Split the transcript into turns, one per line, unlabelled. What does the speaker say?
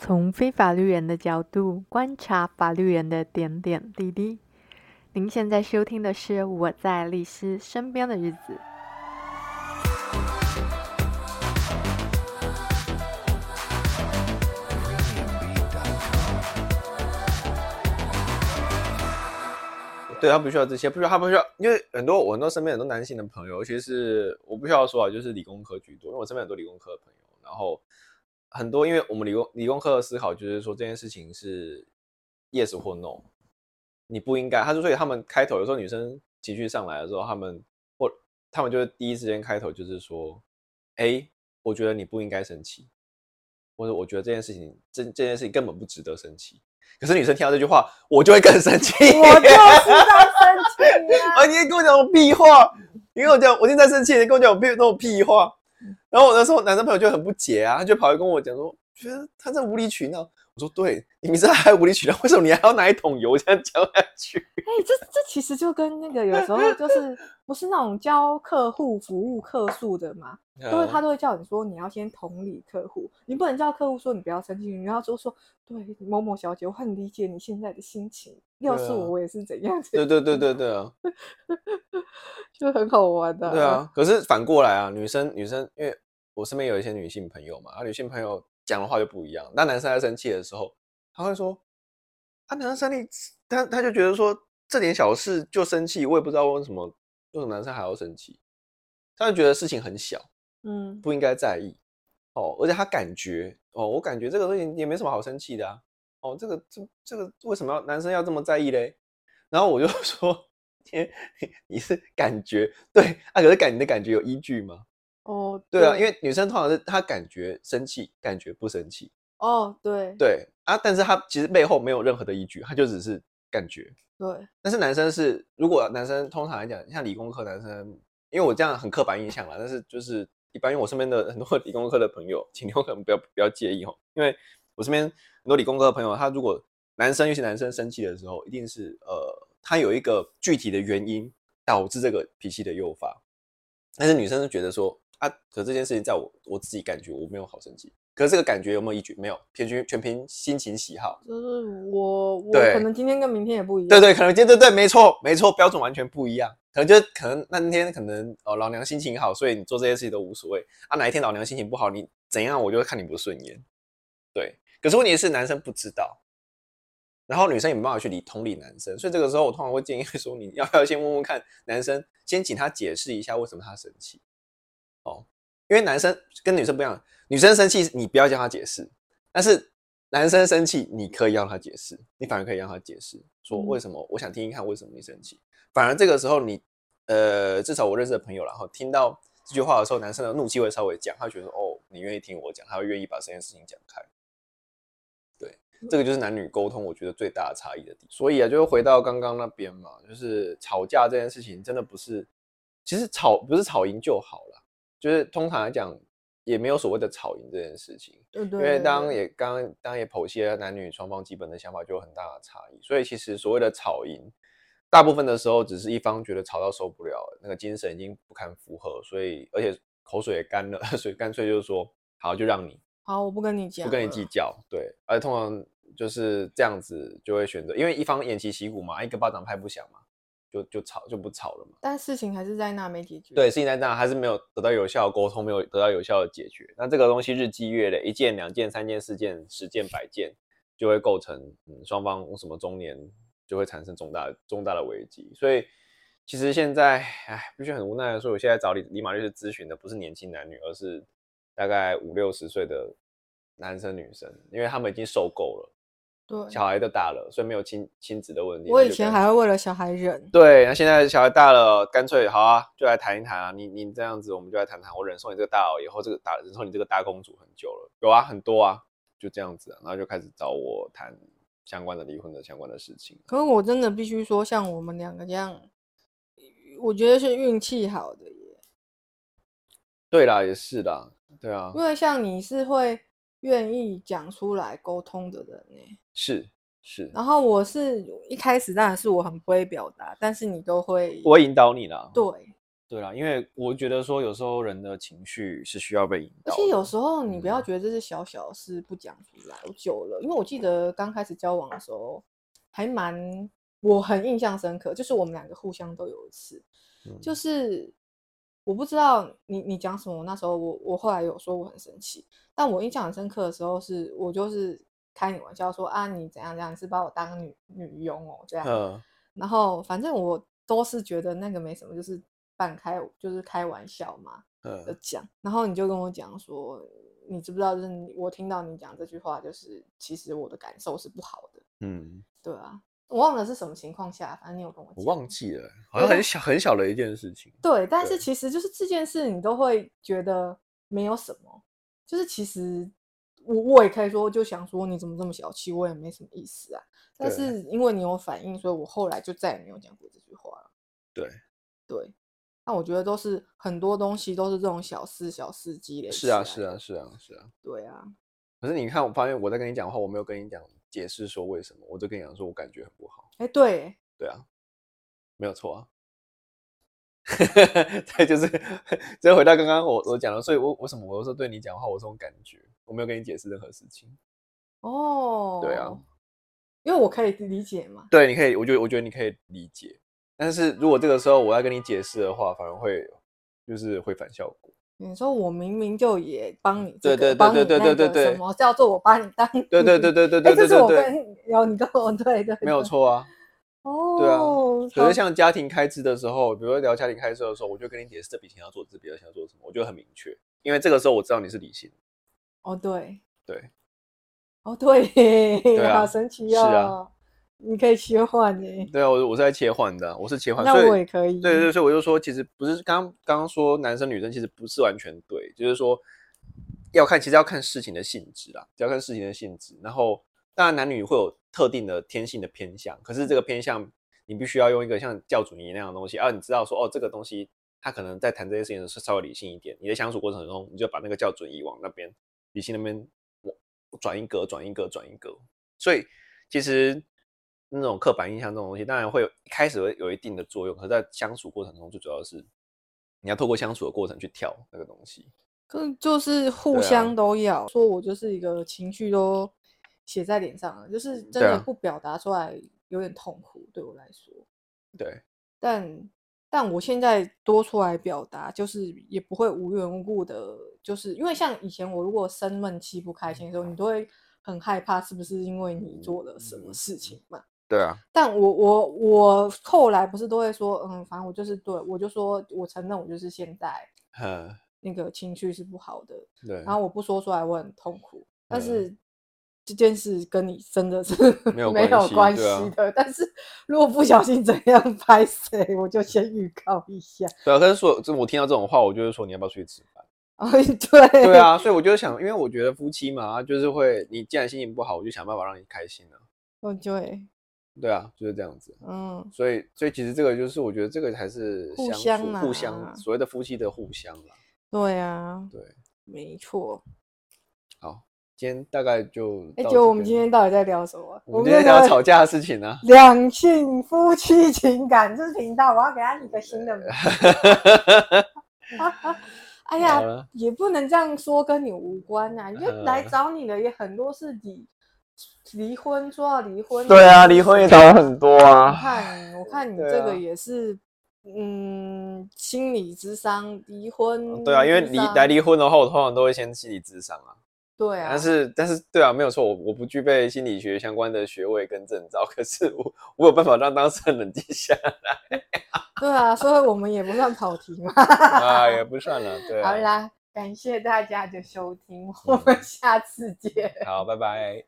从非法律人的角度观察法律人的点点滴滴。您现在收听的是《我在律师身边的日子》。
对，他不需要这些，不需要，他不需要，因为很多我很多身边很多男性的朋友，尤其是我不需要说啊，就是理工科居多，因为我身边很多理工科的朋友，然后。很多，因为我们理工理工科的思考就是说这件事情是 yes 或 no，你不应该。他就所以他们开头有时候女生情绪上来的时候，他们或他们就会第一时间开头就是说，哎，我觉得你不应该生气，或者我觉得这件事情这这件事情根本不值得生气。可是女生听到这句话，我就会更生气。
我就是在生气 啊！
你跟我讲屁话，你跟我讲，我现在生气，你跟我讲屁那种屁话。然后我那时候男生朋友就很不解啊，他就跑来跟我讲说，觉得他在无理取闹。我说对，你明知道还无理取闹，为什么你还要拿一桶油这样浇下去？
哎、欸，这这其实就跟那个有时候就是不是那种教客户服务客诉的嘛，都会他都会叫你说你要先同理客户，你不能叫客户说你不要生气，你要就说对某某小姐，我很理解你现在的心情，要是我我也是怎样子。
对对对对对啊，
就很好玩的。
对啊，可是反过来啊，女生女生，因为我身边有一些女性朋友嘛，啊，女性朋友。讲的话就不一样。那男生在生气的时候，他会说：“啊，男生生气，他他就觉得说这点小事就生气，我也不知道为什么，为什么男生还要生气？他就觉得事情很小，嗯，不应该在意。哦，而且他感觉，哦，我感觉这个事情也没什么好生气的啊。哦，这个这这个为什么要男生要这么在意嘞？然后我就 说：天 你是感觉对啊？可是感你的感觉有依据吗？”哦，oh, 对啊，因为女生通常是她感觉生气，感觉不生气。
哦，oh, 对，
对啊，但是她其实背后没有任何的依据，她就只是感觉。
对，
但是男生是，如果男生通常来讲，像理工科男生，因为我这样很刻板印象啦，但是就是一般，因为我身边的很多理工科的朋友，请你们可能不要不要介意哦，因为我身边很多理工科的朋友，他如果男生，尤其男生生气的时候，一定是呃，他有一个具体的原因导致这个脾气的诱发，但是女生就觉得说。啊！可这件事情在我我自己感觉我没有好生气，可是这个感觉有没有依据？没有，全全全凭心情喜好。
就是我我可能今天跟明天也不一样。
对对，可能今天对对，没错没错，标准完全不一样。可能就可能那天可能哦老娘心情好，所以你做这些事情都无所谓啊。哪一天老娘心情不好，你怎样我就会看你不顺眼。对，可是问题是男生不知道，然后女生也没办法去理同理男生，所以这个时候我通常会建议说，你要不要先问问看男生，先请他解释一下为什么他生气。哦，因为男生跟女生不一样，女生生气你不要叫他解释，但是男生生气你可以让他解释，你反而可以让他解释，说为什么？我想听听看为什么你生气。反而这个时候你，呃，至少我认识的朋友，然后听到这句话的时候，男生的怒气会稍微降，他觉得哦，你愿意听我讲，他会愿意把这件事情讲开。对，这个就是男女沟通，我觉得最大的差异的地方。所以啊，就回到刚刚那边嘛，就是吵架这件事情，真的不是，其实吵不是吵赢就好了。就是通常来讲，也没有所谓的吵赢这件事情，对对，对，因为当也刚刚当也剖析了男女双方基本的想法就有很大的差异，所以其实所谓的吵赢，大部分的时候只是一方觉得吵到受不了，那个精神已经不堪负荷，所以而且口水也干了，所以干脆就是说好，就让你
好，我不跟你讲，
不跟你计。较，对，而且通常就是这样子就会选择，因为一方偃旗息鼓嘛，一个巴掌拍不响嘛。就就吵就不吵了嘛，
但事情还是在那没解决。
对，事情在那还是没有得到有效的沟通，没有得到有效的解决。那这个东西日积月累，一件、两件、三件、四件、十件、百件，就会构成嗯双方什么中年就会产生重大重大的危机。所以其实现在哎，必须很无奈的说，我现在找李李马律师咨询的不是年轻男女，而是大概五六十岁的男生女生，因为他们已经受够了。对，小孩都大了，所以没有亲亲子的问题。
我以前还会为了小孩忍。
对，那现在小孩大了，干脆好啊，就来谈一谈啊。你你这样子，我们就来谈谈。我忍受你这个大佬，以后这个大忍受你这个大公主很久了，有啊，很多啊，就这样子啊，然后就开始找我谈相关的离婚的相关的事情。
可是我真的必须说，像我们两个这样，我觉得是运气好的耶。
对啦，也是啦，对啊。
因为像你是会。愿意讲出来沟通的人呢？
是是。
然后我是一开始当然是我很不会表达，但是你都会，
我会引导你了。
对，
对啦，因为我觉得说有时候人的情绪是需要被引导，
而且有时候你不要觉得这是小小的事不讲出来，我、嗯、久了，因为我记得刚开始交往的时候还蛮，我很印象深刻，就是我们两个互相都有一次，嗯、就是我不知道你你讲什么，那时候我我后来有说我很生气，但我印象很深刻的时候是我就是开你玩笑说啊你怎样怎样，你是把我当女女佣哦这样，嗯、然后反正我都是觉得那个没什么，就是。半开就是开玩笑嘛，的讲，然后你就跟我讲说，你知不知道？就是我听到你讲这句话，就是其实我的感受是不好的。嗯，对啊，我忘了是什么情况下，反正你有跟我讲。
我忘记了，好像很小很小的一件事情。
对，但是其实就是这件事，你都会觉得没有什么。就是其实我我也可以说，就想说你怎么这么小气，我也没什么意思啊。但是因为你有反应，所以我后来就再也没有讲过这句话了。
对，
对。那我觉得都是很多东西都是这种小事小事积累。
是啊是啊是啊是啊。
对啊。
可是你看，我发现我在跟你讲话，我没有跟你讲解释说为什么，我就跟你讲说我感觉很不好。
哎、欸，对。
对啊，没有错啊。对，就是 再回到刚刚我我讲的，所以我为什么我说对你讲话我这种感觉，我没有跟你解释任何事情。
哦。
对啊。
因为我可以理解嘛。
对，你可以，我觉得我觉得你可以理解。但是如果这个时候我要跟你解释的话，反而会就是会反效果。
你说我明明就也帮你，
对对对对对对对，
什么叫做我帮你
当？对对对对对对，
这是我跟有你跟我对对，
没有错啊。哦，对啊，可是像家庭开支的时候，比如说聊家庭开支的时候，我就跟你解释这笔钱要做，这笔钱要做什么，我就很明确，因为这个时候我知道你是理性。
哦，对，
对，
哦，对，好神奇哦。是啊，你可以切换耶。
对啊，我我是在切换的，我是切换。
那我也可以。
对对，所以我就说，其实不是刚刚刚说男生女生其实不是完全对，就是说要看，其实要看事情的性质啦，要看事情的性质。然后当然男女会有特定的天性的偏向，可是这个偏向你必须要用一个像教主你那样的东西啊，你知道说哦，这个东西他可能在谈这些事情是稍微理性一点，你在相处过程中你就把那个教准一往那边理性那边我转一格转一格转一格，所以其实。那种刻板印象这种东西，当然会有一开始会有一定的作用，可是在相处过程中，最主要是你要透过相处的过程去跳那个东西。
可就是互相都要、啊、说，我就是一个情绪都写在脸上了，就是真的不表达出来有点痛苦，对我来说。
对。
但但我现在多出来表达，就是也不会无缘无故的，就是因为像以前我如果生闷气不开心的时候，你都会很害怕，是不是因为你做了什么事情嘛？
对啊，
但我我我后来不是都会说，嗯，反正我就是对，我就说我承认我就是现在，那个情绪是不好的，
对，
然后我不说出来我很痛苦，但是这件事跟你真的是没有 关系的，但是如果不小心怎样拍谁，我就先预告一下。
对啊，可是说，就我听到这种话，我就会说你要不要出去吃饭？
啊，对，
对啊，所以我就想，因为我觉得夫妻嘛，就是会，你既然心情不好，我就想办法让你开心啊。
嗯，对。
对啊，就是这样子。嗯，所以所以其实这个就是我觉得这个才是相互相互相所谓的夫妻的互相啦。
对啊，
对，
没错。
好，今天大概就
哎，就我们今天到底在聊什么？
我们今天聊吵架的事情呢、啊？
两性夫妻情感这频道，我要给他一个新的名字。哎呀，也不能这样说，跟你无关呐、啊。你就来找你的也很多是你。离婚说要离婚，
对啊，离婚也找了很多啊。
我看，我看你这个也是，啊、嗯，心理智商离婚。
对啊，因为离来离婚的话，我通常都会先心理智商啊。
对啊。
但是但是，对啊，没有错，我我不具备心理学相关的学位跟证照，可是我我有办法让当事人冷静下来。
对啊，所以我们也不算跑题嘛。
啊，也不算了，对、啊。
好啦，感谢大家的收听，我们下次见。
好，拜拜。